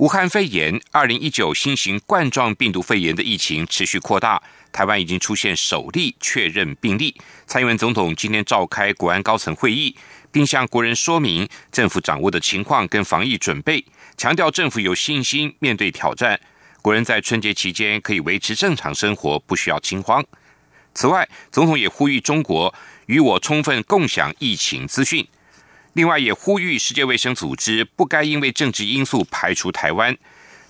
武汉肺炎二零一九新型冠状病毒肺炎的疫情持续扩大。台湾已经出现首例确认病例。蔡英文总统今天召开国安高层会议，并向国人说明政府掌握的情况跟防疫准备，强调政府有信心面对挑战。国人在春节期间可以维持正常生活，不需要惊慌。此外，总统也呼吁中国与我充分共享疫情资讯。另外，也呼吁世界卫生组织不该因为政治因素排除台湾，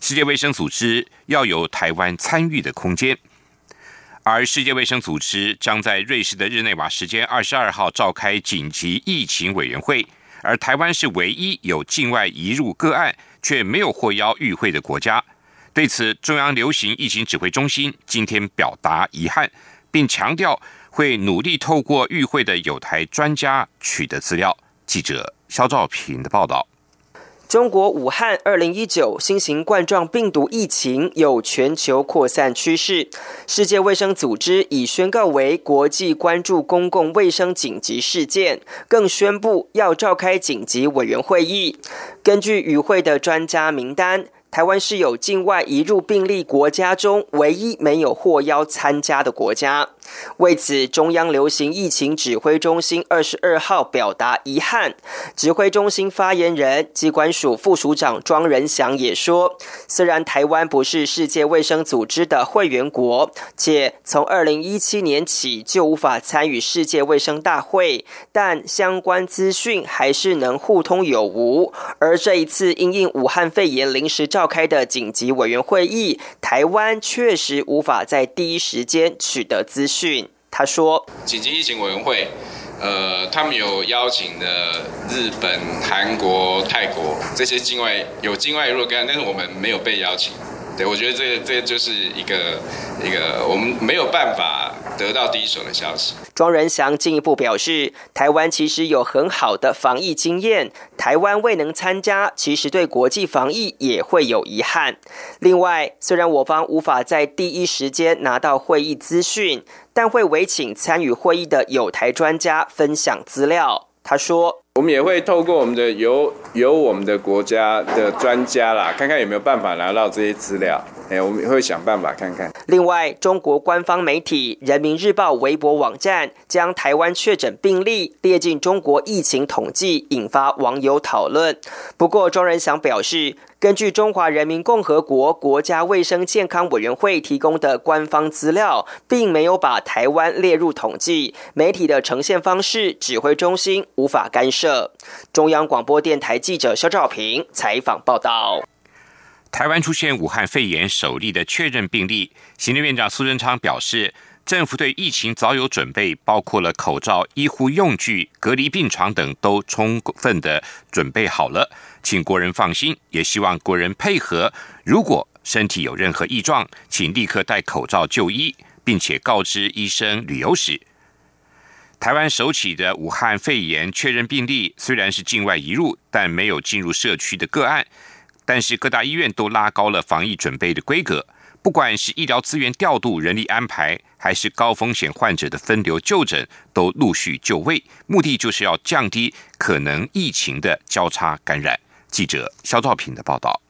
世界卫生组织要有台湾参与的空间。而世界卫生组织将在瑞士的日内瓦时间二十二号召开紧急疫情委员会，而台湾是唯一有境外移入个案却没有获邀与会的国家。对此，中央流行疫情指挥中心今天表达遗憾，并强调会努力透过与会的有台专家取得资料。记者肖兆平的报道。中国武汉二零一九新型冠状病毒疫情有全球扩散趋势，世界卫生组织已宣告为国际关注公共卫生紧急事件，更宣布要召开紧急委员会议。根据与会的专家名单。台湾是有境外移入病例国家中唯一没有获邀参加的国家。为此，中央流行疫情指挥中心二十二号表达遗憾。指挥中心发言人、机关署副署长庄仁祥也说，虽然台湾不是世界卫生组织的会员国，且从二零一七年起就无法参与世界卫生大会，但相关资讯还是能互通有无。而这一次因应武汉肺炎临时召开的紧急委员会议，台湾确实无法在第一时间取得资讯。他说：“紧急疫情委员会，呃，他们有邀请的日本、韩国、泰国这些境外有境外若干，但是我们没有被邀请。”我觉得这这就是一个一个我们没有办法得到第一手的消息。庄仁祥进一步表示，台湾其实有很好的防疫经验，台湾未能参加，其实对国际防疫也会有遗憾。另外，虽然我方无法在第一时间拿到会议资讯，但会委请参与会议的有台专家分享资料。他说。我们也会透过我们的有有我们的国家的专家啦，看看有没有办法拿到这些资料。哎，我们会想办法看看。另外，中国官方媒体《人民日报》微博网站将台湾确诊病例列进中国疫情统计，引发网友讨论。不过，庄仁祥表示。根据中华人民共和国国家卫生健康委员会提供的官方资料，并没有把台湾列入统计。媒体的呈现方式，指挥中心无法干涉。中央广播电台记者肖兆平采访报道。台湾出现武汉肺炎首例的确认病例，行政院长苏贞昌表示。政府对疫情早有准备，包括了口罩、医护用具、隔离病床等，都充分的准备好了，请国人放心，也希望国人配合。如果身体有任何异状，请立刻戴口罩就医，并且告知医生旅游史。台湾首起的武汉肺炎确认病例虽然是境外移入，但没有进入社区的个案，但是各大医院都拉高了防疫准备的规格。不管是医疗资源调度、人力安排，还是高风险患者的分流就诊，都陆续就位，目的就是要降低可能疫情的交叉感染。记者肖兆平的报道。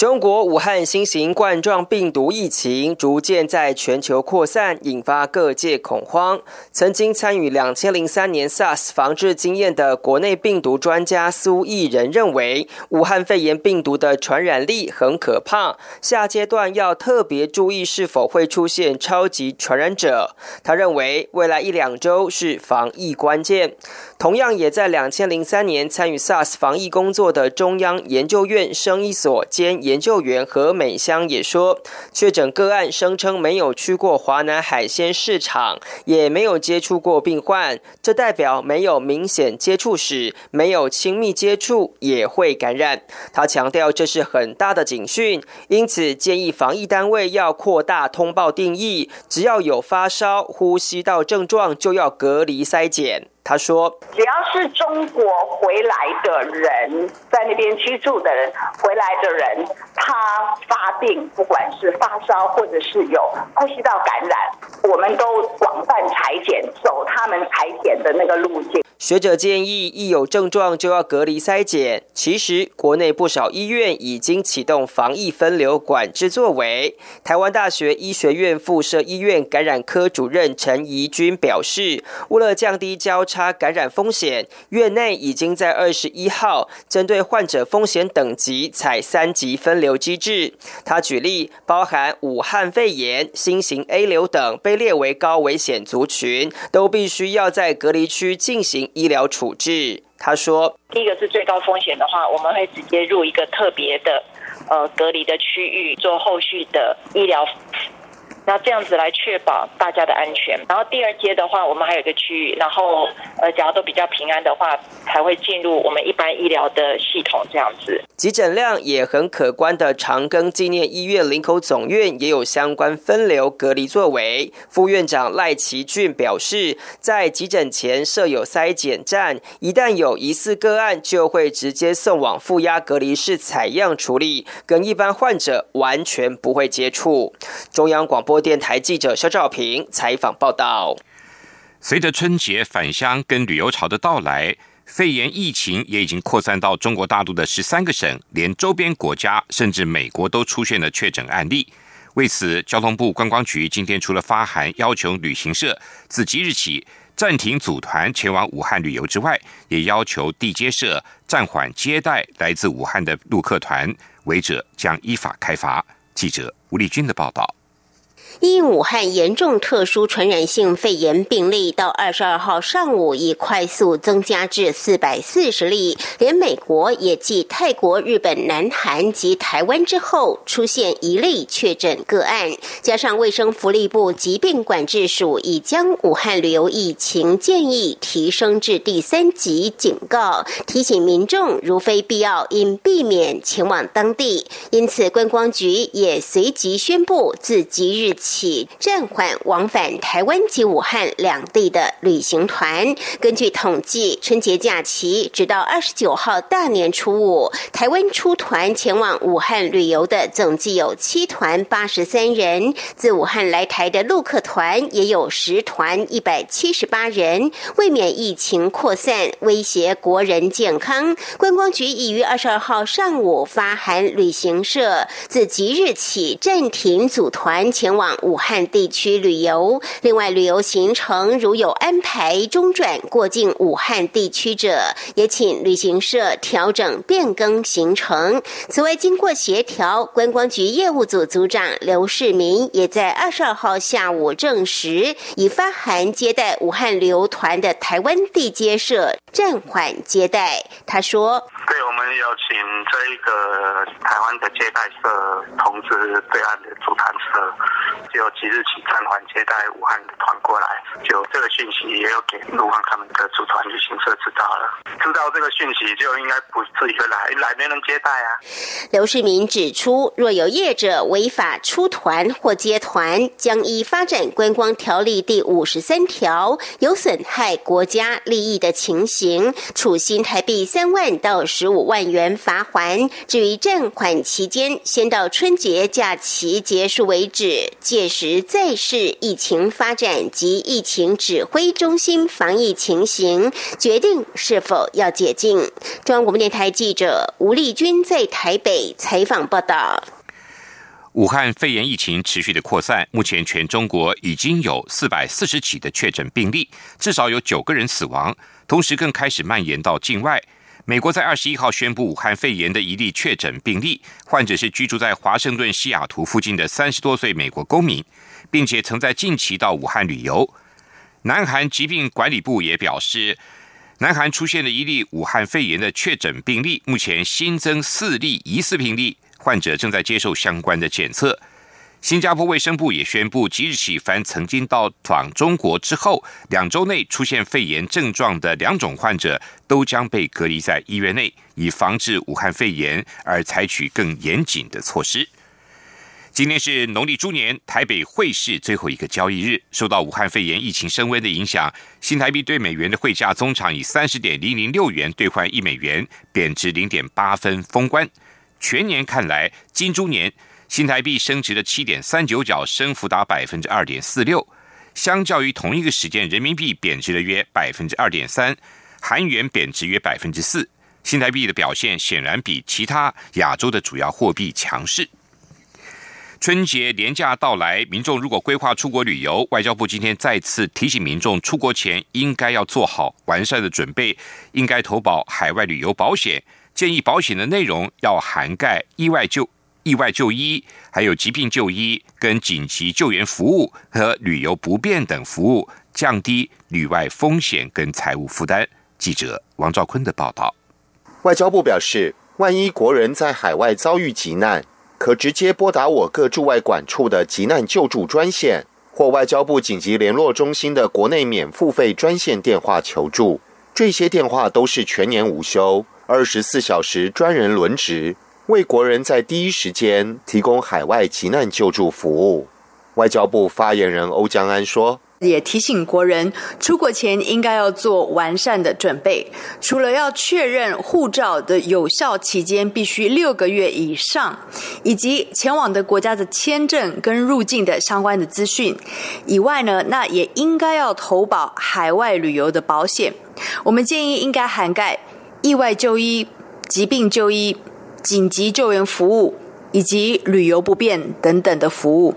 中国武汉新型冠状病毒疫情逐渐在全球扩散，引发各界恐慌。曾经参与两千零三年 SARS 防治经验的国内病毒专家苏益仁认为，武汉肺炎病毒的传染力很可怕，下阶段要特别注意是否会出现超级传染者。他认为，未来一两周是防疫关键。同样也在两千零三年参与 SARS 防疫工作的中央研究院生医所兼研究员何美香也说，确诊个案声称没有去过华南海鲜市场，也没有接触过病患，这代表没有明显接触史，没有亲密接触也会感染。他强调这是很大的警讯，因此建议防疫单位要扩大通报定义，只要有发烧、呼吸道症状就要隔离筛检。他说：“只要是中国回来的人，在那边居住的人，回来的人，他发病，不管是发烧或者是有呼吸道感染，我们都广泛裁剪，走他们裁剪的那个路径。”学者建议，一有症状就要隔离筛检。其实，国内不少医院已经启动防疫分流管制作为。台湾大学医学院附设医院感染科主任陈怡君表示，为了降低交叉感染风险，院内已经在二十一号针对患者风险等级采三级分流有机制。他举例，包含武汉肺炎、新型 A 流等被列为高危险族群，都必须要在隔离区进行。医疗处置，他说：“第一个是最高风险的话，我们会直接入一个特别的呃隔离的区域，做后续的医疗。”那这样子来确保大家的安全。然后第二阶的话，我们还有一个区域，然后呃，假如都比较平安的话，才会进入我们一般医疗的系统这样子。急诊量也很可观的长庚纪念医院林口总院也有相关分流隔离作为。副院长赖奇俊表示，在急诊前设有筛检站，一旦有疑似个案，就会直接送往负压隔离室采样处理，跟一般患者完全不会接触。中央广播。电台记者肖兆平采访报道：随着春节返乡跟旅游潮的到来，肺炎疫情也已经扩散到中国大陆的十三个省，连周边国家甚至美国都出现了确诊案例。为此，交通部观光局今天除了发函要求旅行社自即日起暂停组团前往武汉旅游之外，也要求地接社暂缓接待来自武汉的陆客团，违者将依法开罚。记者吴丽君的报道。因武汉严重特殊传染性肺炎病例到二十二号上午已快速增加至四百四十例，连美国也继泰国、日本、南韩及台湾之后出现一例确诊个案。加上卫生福利部疾病管制署已将武汉旅游疫情建议提升至第三级警告，提醒民众如非必要应避免前往当地。因此，观光局也随即宣布自即日起。起暂缓往返台湾及武汉两地的旅行团。根据统计，春节假期直到二十九号大年初五，台湾出团前往武汉旅游的总计有七团八十三人。自武汉来台的陆客团也有十团一百七十八人。为免疫情扩散威胁国人健康，观光局已于二十二号上午发函旅行社，自即日起暂停组团前往。武汉地区旅游，另外旅游行程如有安排中转过境武汉地区者，也请旅行社调整变更行程。此外，经过协调，观光局业务组组长刘世民也在二十二号下午证实，已发函接待武汉旅游团的台湾地接社暂缓接待。他说：“对，我们有请这一个台湾的接待社通知对岸的主团社。”就即日起暂缓接待武汉的团过来，就这个讯息也有给陆航他们的组团旅行社知道了。知道这个讯息就应该不至于来，来没人接待啊。刘世民指出，若有业者违法出团或接团，将依发展观光条例第五十三条，有损害国家利益的情形，处新台币三万到十五万元罚款。至于暂缓期间，先到春节假期结束为止。届时再视疫情发展及疫情指挥中心防疫情形，决定是否要解禁。中央广播电台记者吴丽君在台北采访报道。武汉肺炎疫情持续的扩散，目前全中国已经有四百四十起的确诊病例，至少有九个人死亡，同时更开始蔓延到境外。美国在二十一号宣布武汉肺炎的一例确诊病例，患者是居住在华盛顿西雅图附近的三十多岁美国公民，并且曾在近期到武汉旅游。南韩疾病管理部也表示，南韩出现了一例武汉肺炎的确诊病例，目前新增四例疑似病例，患者正在接受相关的检测。新加坡卫生部也宣布，即日起，凡曾经到访中国之后两周内出现肺炎症状的两种患者，都将被隔离在医院内，以防治武汉肺炎而采取更严谨的措施。今天是农历猪年，台北汇市最后一个交易日，受到武汉肺炎疫情升温的影响，新台币对美元的汇价中场以三十点零零六元兑换一美元，贬值零点八分封关。全年看来，金猪年。新台币升值了七点三九角，升幅达百分之二点四六。相较于同一个时间，人民币贬值了约百分之二点三，韩元贬值约百分之四。新台币的表现显然比其他亚洲的主要货币强势。春节连假到来，民众如果规划出国旅游，外交部今天再次提醒民众，出国前应该要做好完善的准备，应该投保海外旅游保险。建议保险的内容要涵盖意外救。意外就医、还有疾病就医、跟紧急救援服务和旅游不便等服务，降低旅外风险跟财务负担。记者王兆坤的报道。外交部表示，万一国人在海外遭遇急难，可直接拨打我各驻外管处的急难救助专线，或外交部紧急联络中心的国内免付费专线电话求助。这些电话都是全年无休、二十四小时专人轮值。为国人在第一时间提供海外急难救助服务，外交部发言人欧江安说：“也提醒国人出国前应该要做完善的准备，除了要确认护照的有效期间必须六个月以上，以及前往的国家的签证跟入境的相关的资讯以外呢，那也应该要投保海外旅游的保险。我们建议应该涵盖意外就医、疾病就医。”紧急救援服务以及旅游不便等等的服务，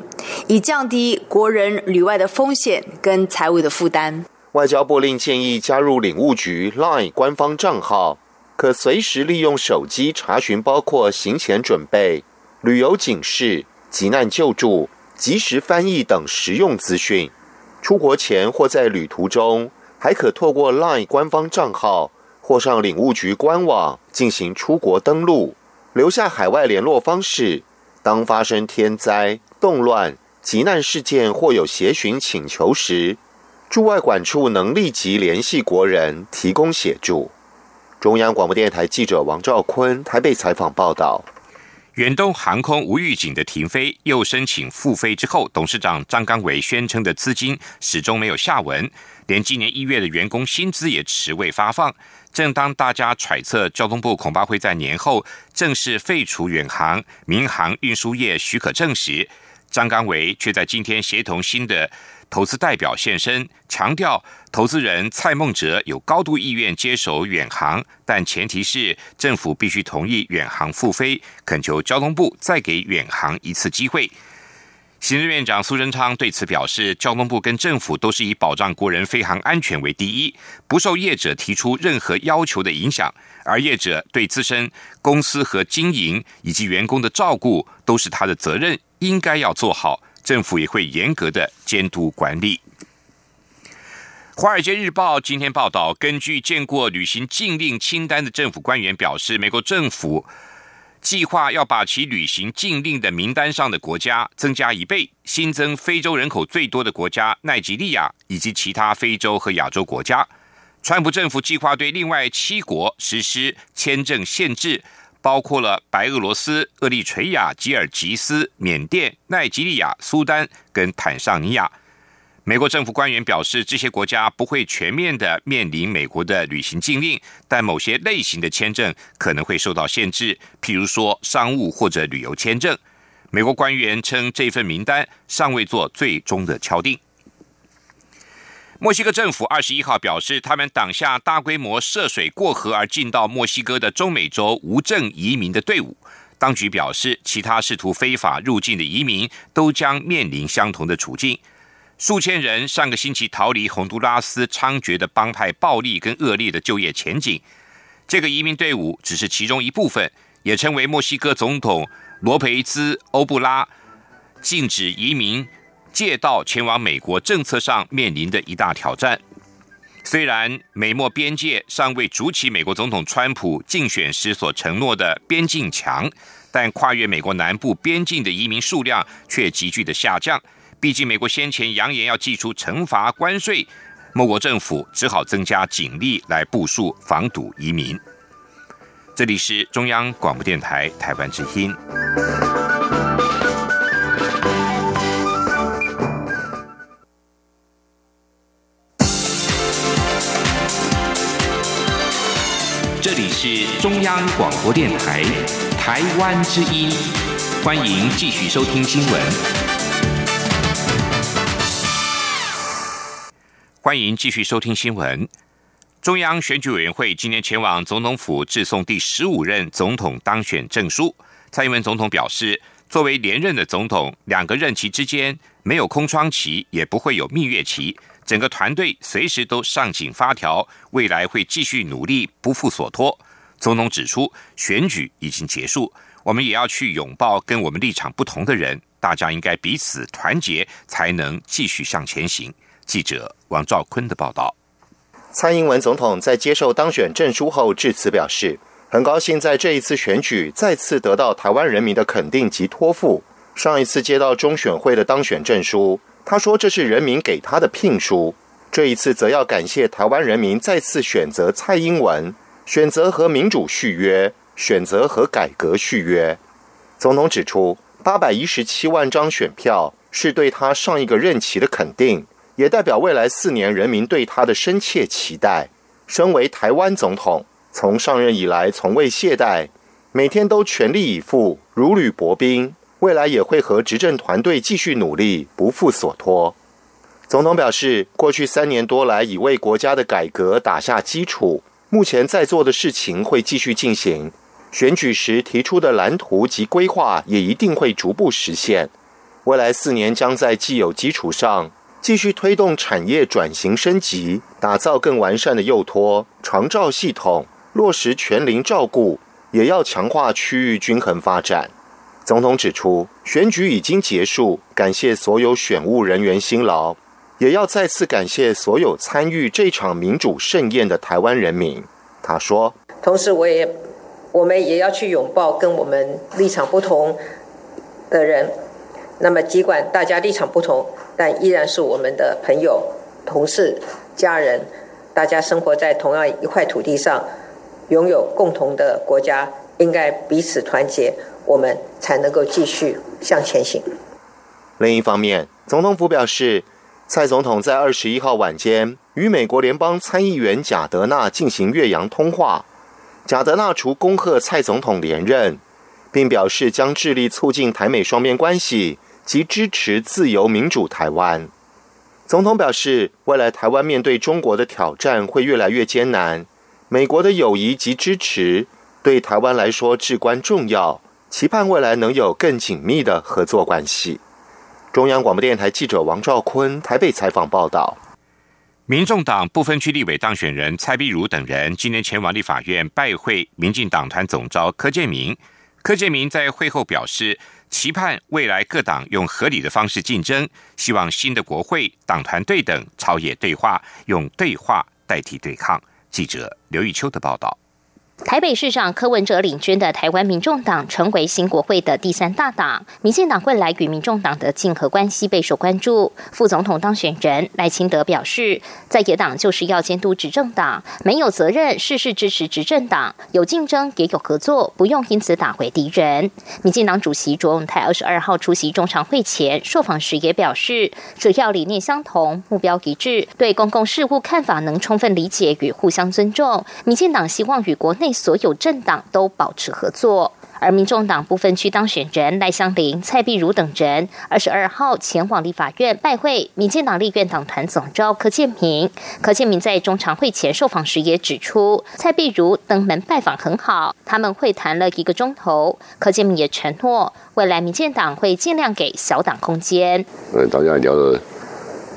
以降低国人旅外的风险跟财务的负担。外交部另建议加入领务局 LINE 官方账号，可随时利用手机查询包括行前准备、旅游警示、急难救助、即时翻译等实用资讯。出国前或在旅途中，还可透过 LINE 官方账号或上领务局官网进行出国登录。留下海外联络方式，当发生天灾、动乱、急难事件或有协寻请求时，驻外管处能立即联系国人提供协助。中央广播电台记者王兆坤台北采访报道。远东航空无预警的停飞，又申请复飞之后，董事长张刚伟宣称的资金始终没有下文，连今年一月的员工薪资也迟未发放。正当大家揣测交通部恐怕会在年后正式废除远航民航运输业许可证时，张刚伟却在今天协同新的投资代表现身，强调投资人蔡孟哲有高度意愿接手远航，但前提是政府必须同意远航复飞，恳求交通部再给远航一次机会。行政院长苏贞昌对此表示，交通部跟政府都是以保障国人飞航安全为第一，不受业者提出任何要求的影响。而业者对自身公司和经营以及员工的照顾都是他的责任，应该要做好。政府也会严格的监督管理。华尔街日报今天报道，根据见过旅行禁令清单的政府官员表示，美国政府。计划要把其履行禁令的名单上的国家增加一倍，新增非洲人口最多的国家奈及利亚以及其他非洲和亚洲国家。川普政府计划对另外七国实施签证限制，包括了白俄罗斯、厄立垂亚、吉尔吉斯、缅甸、奈及利亚、苏丹跟坦桑尼亚。美国政府官员表示，这些国家不会全面的面临美国的旅行禁令，但某些类型的签证可能会受到限制，譬如说商务或者旅游签证。美国官员称，这份名单尚未做最终的敲定。墨西哥政府二十一号表示，他们挡下大规模涉水过河而进到墨西哥的中美洲无证移民的队伍。当局表示，其他试图非法入境的移民都将面临相同的处境。数千人上个星期逃离洪都拉斯猖獗的帮派暴力跟恶劣的就业前景。这个移民队伍只是其中一部分，也成为墨西哥总统罗培兹·欧布拉禁止移民借道前往美国政策上面临的一大挑战。虽然美墨边界尚未筑起美国总统川普竞选时所承诺的边境墙，但跨越美国南部边境的移民数量却急剧的下降。毕竟，美国先前扬言要祭出惩罚关税，莫国政府只好增加警力来部署防堵移民。这里是中央广播电台台湾之音。这里是中央广播电台台湾之音，欢迎继续收听新闻。欢迎继续收听新闻。中央选举委员会今天前往总统府致送第十五任总统当选证书。蔡英文总统表示，作为连任的总统，两个任期之间没有空窗期，也不会有蜜月期。整个团队随时都上紧发条，未来会继续努力，不负所托。总统指出，选举已经结束，我们也要去拥抱跟我们立场不同的人，大家应该彼此团结，才能继续向前行。记者王兆坤的报道。蔡英文总统在接受当选证书后致辞表示，很高兴在这一次选举再次得到台湾人民的肯定及托付。上一次接到中选会的当选证书。他说：“这是人民给他的聘书。这一次，则要感谢台湾人民再次选择蔡英文，选择和民主续约，选择和改革续约。”总统指出，八百一十七万张选票是对他上一个任期的肯定，也代表未来四年人民对他的深切期待。身为台湾总统，从上任以来从未懈怠，每天都全力以赴，如履薄冰。未来也会和执政团队继续努力，不负所托。总统表示，过去三年多来已为国家的改革打下基础，目前在做的事情会继续进行。选举时提出的蓝图及规划也一定会逐步实现。未来四年将在既有基础上继续推动产业转型升级，打造更完善的幼托长照系统，落实全龄照顾，也要强化区域均衡发展。总统指出，选举已经结束，感谢所有选务人员辛劳，也要再次感谢所有参与这场民主盛宴的台湾人民。他说：“同时，我也我们也要去拥抱跟我们立场不同的人。那么，尽管大家立场不同，但依然是我们的朋友、同事、家人。大家生活在同样一块土地上，拥有共同的国家，应该彼此团结。”我们才能够继续向前行。另一方面，总统府表示，蔡总统在二十一号晚间与美国联邦参议员贾德纳进行岳阳通话。贾德纳除恭贺蔡总统连任，并表示将致力促进台美双边关系及支持自由民主台湾。总统表示，未来台湾面对中国的挑战会越来越艰难，美国的友谊及支持对台湾来说至关重要。期盼未来能有更紧密的合作关系。中央广播电台记者王兆坤台北采访报道。民众党不分区立委当选人蔡碧如等人今天前往立法院拜会民进党团总召柯建明。柯建明在会后表示，期盼未来各党用合理的方式竞争，希望新的国会党团对等，朝野对话，用对话代替对抗。记者刘玉秋的报道。台北市长柯文哲领军的台湾民众党成为新国会的第三大党，民进党未来与民众党的竞合关系备受关注。副总统当选人赖清德表示，在野党就是要监督执政党，没有责任事事支持执政党，有竞争也有合作，不用因此打回敌人。民进党主席卓永泰二十二号出席中常会前受访时也表示，主要理念相同，目标一致，对公共事务看法能充分理解与互相尊重。民进党希望与国内。内所有政党都保持合作，而民众党部分区当选人赖香林、蔡碧如等人，二十二号前往立法院拜会民进党立院党团总召柯建明。柯建明在中常会前受访时也指出，蔡碧如登门拜访很好，他们会谈了一个钟头。柯建明也承诺，未来民进党会尽量给小党空间。嗯，大家聊的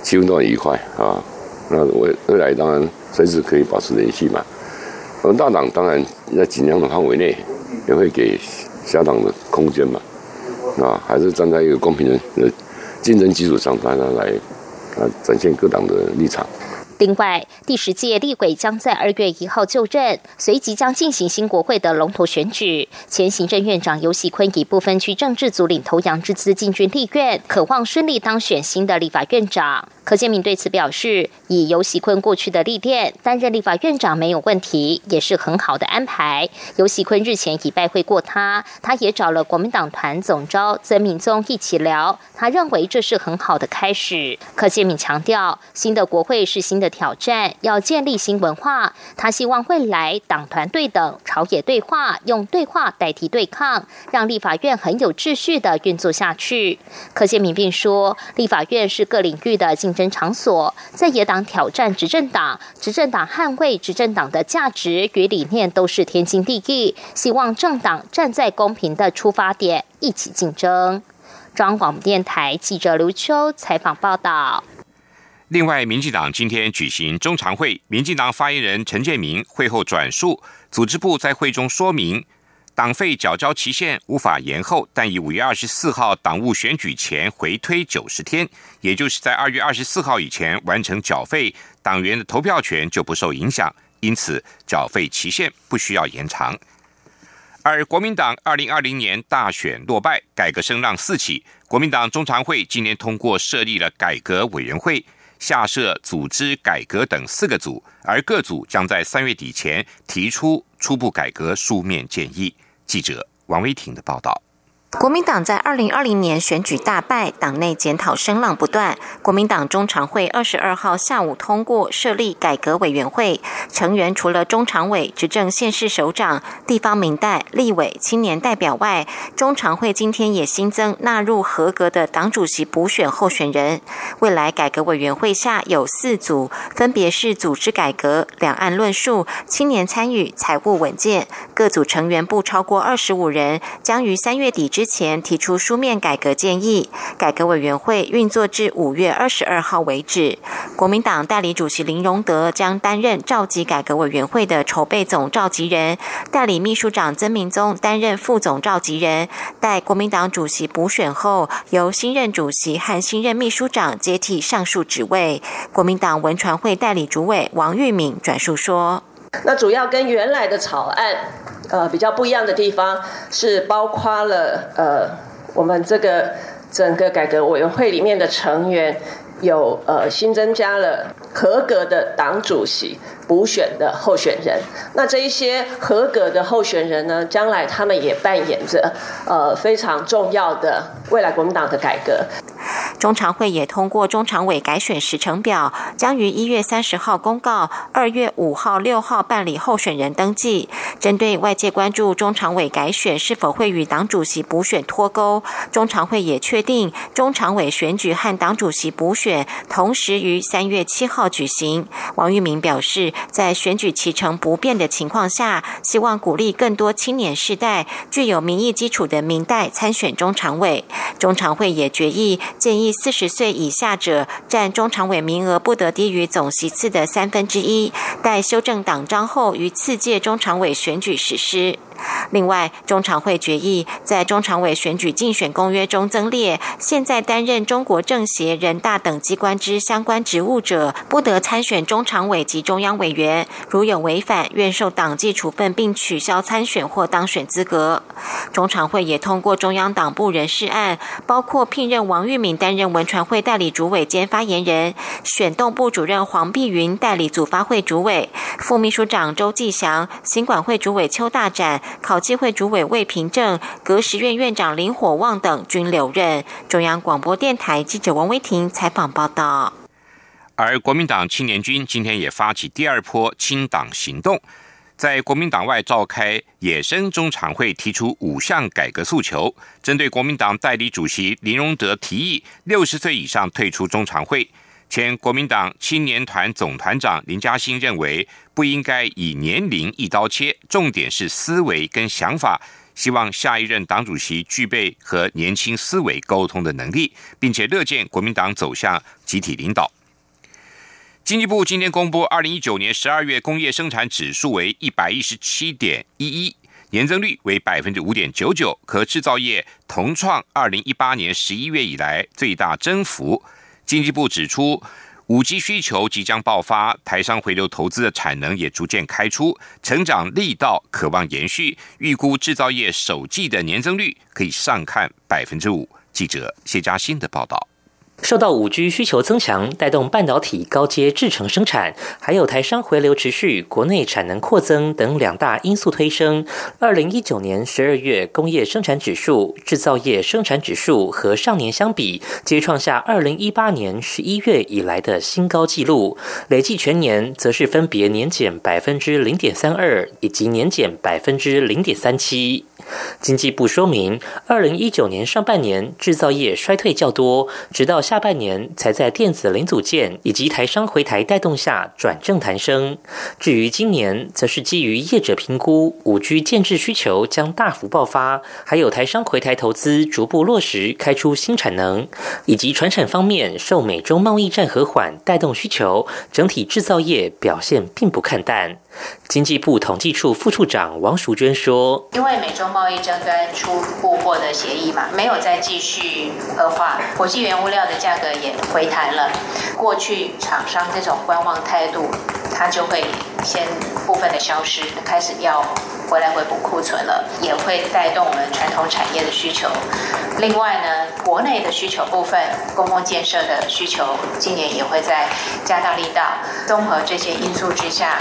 气氛都很愉快啊，那未未来当然随时可以保持联系嘛。我们大党当然在尽量的范围内，也会给小党的空间嘛，啊，还是站在一个公平的竞争基础上，大家来啊展现各党的立场。另外，第十届立委将在二月一号就任，随即将进行新国会的龙头选举。前行政院长游锡坤以部分区政治组领头羊之资进军立院，渴望顺利当选新的立法院长。柯建明对此表示，以游锡坤过去的历练，担任立法院长没有问题，也是很好的安排。游锡坤日前已拜会过他，他也找了国民党团总召曾敏宗一起聊，他认为这是很好的开始。柯建明强调，新的国会是新的。挑战要建立新文化，他希望未来党团对等，朝野对话，用对话代替对抗，让立法院很有秩序的运作下去。柯建明并说，立法院是各领域的竞争场所，在野党挑战执政党，执政党捍卫执政党的价值与理念都是天经地义。希望政党站在公平的出发点，一起竞争。中央广播电台记者刘秋采访报道。另外，民进党今天举行中常会，民进党发言人陈建明会后转述，组织部在会中说明，党费缴交期限无法延后，但以五月二十四号党务选举前回推九十天，也就是在二月二十四号以前完成缴费，党员的投票权就不受影响，因此缴费期限不需要延长。而国民党二零二零年大选落败，改革声浪四起，国民党中常会今年通过设立了改革委员会。下设组织改革等四个组，而各组将在三月底前提出初步改革书面建议。记者王威婷的报道。国民党在二零二零年选举大败，党内检讨声浪不断。国民党中常会二十二号下午通过设立改革委员会，成员除了中常委、执政县市首长、地方民代、立委、青年代表外，中常会今天也新增纳入合格的党主席补选候选人。未来改革委员会下有四组，分别是组织改革、两岸论述、青年参与、财务稳健。各组成员不超过二十五人，将于三月底之前提出书面改革建议，改革委员会运作至五月二十二号为止。国民党代理主席林荣德将担任召集改革委员会的筹备总召集人，代理秘书长曾明宗担任副总召集人。待国民党主席补选后，由新任主席和新任秘书长接替上述职位。国民党文传会代理主委王玉敏转述说：“那主要跟原来的草案。”呃，比较不一样的地方是包括了呃，我们这个整个改革委员会里面的成员有呃新增加了合格的党主席补选的候选人。那这一些合格的候选人呢，将来他们也扮演着呃非常重要的未来国民党的改革。中常会也通过中常委改选时程表，将于一月三十号公告，二月五号、六号办理候选人登记。针对外界关注中常委改选是否会与党主席补选脱钩，中常会也确定中常委选举和党主席补选同时于三月七号举行。王玉明表示，在选举期程不变的情况下，希望鼓励更多青年世代、具有民意基础的民代参选中常委。中常会也决议。建议四十岁以下者占中常委名额不得低于总席次的三分之一，待修正党章后，于次届中常委选举实施。另外，中常会决议在中常委选举竞选公约中增列：现在担任中国政协、人大等机关之相关职务者，不得参选中常委及中央委员。如有违反，愿受党纪处分，并取消参选或当选资格。中常会也通过中央党部人事案，包括聘任王玉敏担任文传会代理主委兼发言人，选动部主任黄碧云代理组发会主委，副秘书长周继祥，行管会主委邱大展。考纪会主委魏平正、革实院院长林火旺等均留任。中央广播电台记者王威婷采访报道。而国民党青年军今天也发起第二波清党行动，在国民党外召开野生中常会，提出五项改革诉求。针对国民党代理主席林荣德提议六十岁以上退出中常会。前国民党青年团总团长林嘉欣认为，不应该以年龄一刀切，重点是思维跟想法。希望下一任党主席具备和年轻思维沟通的能力，并且乐见国民党走向集体领导。经济部今天公布，二零一九年十二月工业生产指数为一百一十七点一一，年增率为百分之五点九九，可制造业同创二零一八年十一月以来最大增幅。经济部指出，五 G 需求即将爆发，台商回流投资的产能也逐渐开出，成长力道渴望延续。预估制造业首季的年增率可以上看百分之五。记者谢嘉欣的报道。受到五 G 需求增强，带动半导体高阶制程生产，还有台商回流持续、国内产能扩增等两大因素推升。二零一九年十二月工业生产指数、制造业生产指数和上年相比，皆创下二零一八年十一月以来的新高纪录。累计全年则是分别年减百分之零点三二以及年减百分之零点三七。经济部说明，二零一九年上半年制造业衰退较多，直到下半年才在电子零组件以及台商回台带动下转正弹升。至于今年，则是基于业者评估五 G 建制需求将大幅爆发，还有台商回台投资逐步落实开出新产能，以及船产方面受美中贸易战和缓带动需求，整体制造业表现并不看淡。经济部统计处副处长王淑娟说：“因为美中贸易争端出户货的协议嘛，没有再继续恶化，国际原物料的价格也回弹了。过去厂商这种观望态度，它就会先部分的消失，开始要回来回补库存了，也会带动我们传统产业的需求。另外呢，国内的需求部分，公共建设的需求，今年也会在加大力道。综合这些因素之下。”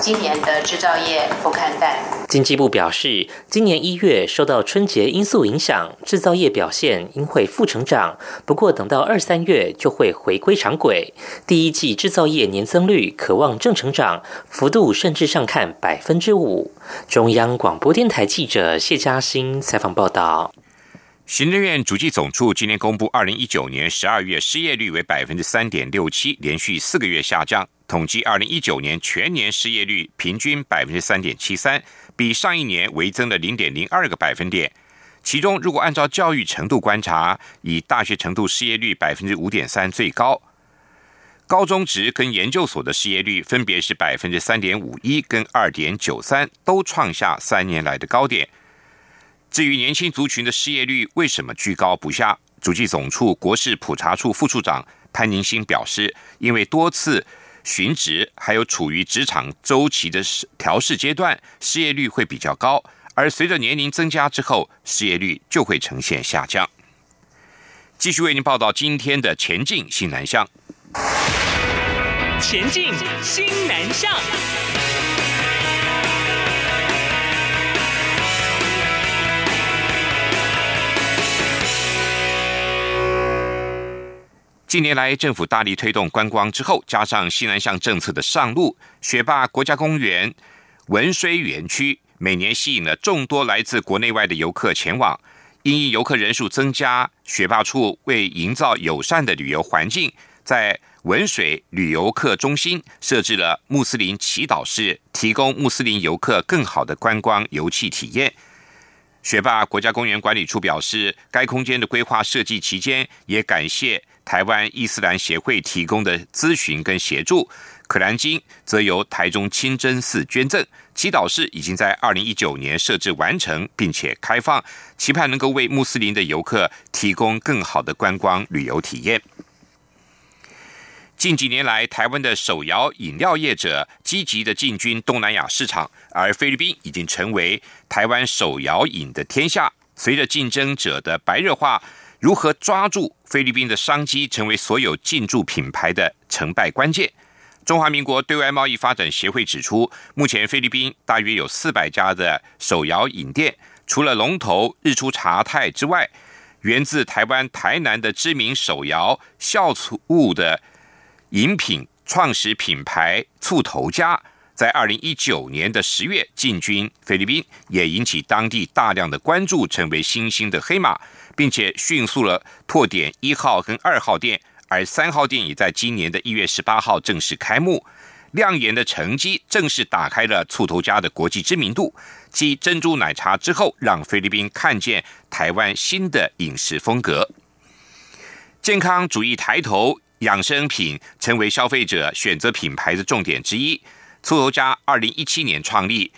今年的制造业不看淡。经济部表示，今年一月受到春节因素影响，制造业表现应会负成长。不过，等到二三月就会回归常轨。第一季制造业年增率可望正成长，幅度甚至上看百分之五。中央广播电台记者谢嘉欣采访报道。行政院主计总处今天公布，二零一九年十二月失业率为百分之三点六七，连续四个月下降。统计二零一九年全年失业率平均百分之三点七三，比上一年微增了零点零二个百分点。其中，如果按照教育程度观察，以大学程度失业率百分之五点三最高，高中职跟研究所的失业率分别是百分之三点五一跟二点九三，都创下三年来的高点。至于年轻族群的失业率为什么居高不下？主计总处国事普查处副处长潘宁新表示，因为多次。寻职还有处于职场周期的调试阶段，失业率会比较高；而随着年龄增加之后，失业率就会呈现下降。继续为您报道今天的前进新南向。前进新南向。近年来，政府大力推动观光之后，加上西南向政策的上路，雪霸国家公园文水园区每年吸引了众多来自国内外的游客前往。因应游客人数增加，雪霸处为营造友善的旅游环境，在文水旅游客中心设置了穆斯林祈祷室，提供穆斯林游客更好的观光游憩体验。雪霸国家公园管理处表示，该空间的规划设计期间，也感谢。台湾伊斯兰协会提供的咨询跟协助，可兰经则由台中清真寺捐赠。祈祷室已经在二零一九年设置完成，并且开放，期盼能够为穆斯林的游客提供更好的观光旅游体验。近几年来，台湾的手摇饮料业者积极的进军东南亚市场，而菲律宾已经成为台湾手摇饮的天下。随着竞争者的白热化。如何抓住菲律宾的商机，成为所有进驻品牌的成败关键。中华民国对外贸易发展协会指出，目前菲律宾大约有四百家的手摇饮店，除了龙头日出茶太之外，源自台湾台南的知名手摇酵醋的饮品创始品牌醋头家，在二零一九年的十月进军菲律宾，也引起当地大量的关注，成为新兴的黑马。并且迅速了拓点一号跟二号店，而三号店也在今年的一月十八号正式开幕。亮眼的成绩正式打开了醋头家的国际知名度。继珍珠奶茶之后，让菲律宾看见台湾新的饮食风格。健康主义抬头，养生品成为消费者选择品牌的重点之一。醋头家二零一七年创立，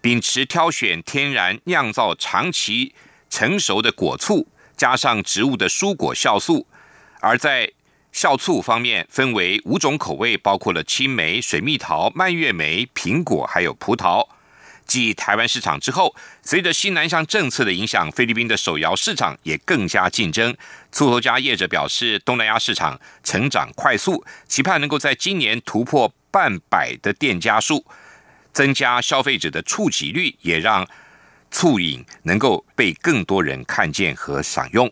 秉持挑选天然酿造长期。成熟的果醋加上植物的蔬果酵素，而在酵醋方面分为五种口味，包括了青梅、水蜜桃、蔓越莓、苹果，还有葡萄。继台湾市场之后，随着新南向政策的影响，菲律宾的手摇市场也更加竞争。醋头家业者表示，东南亚市场成长快速，期盼能够在今年突破半百的店家数，增加消费者的触及率，也让促饮能够被更多人看见和享用。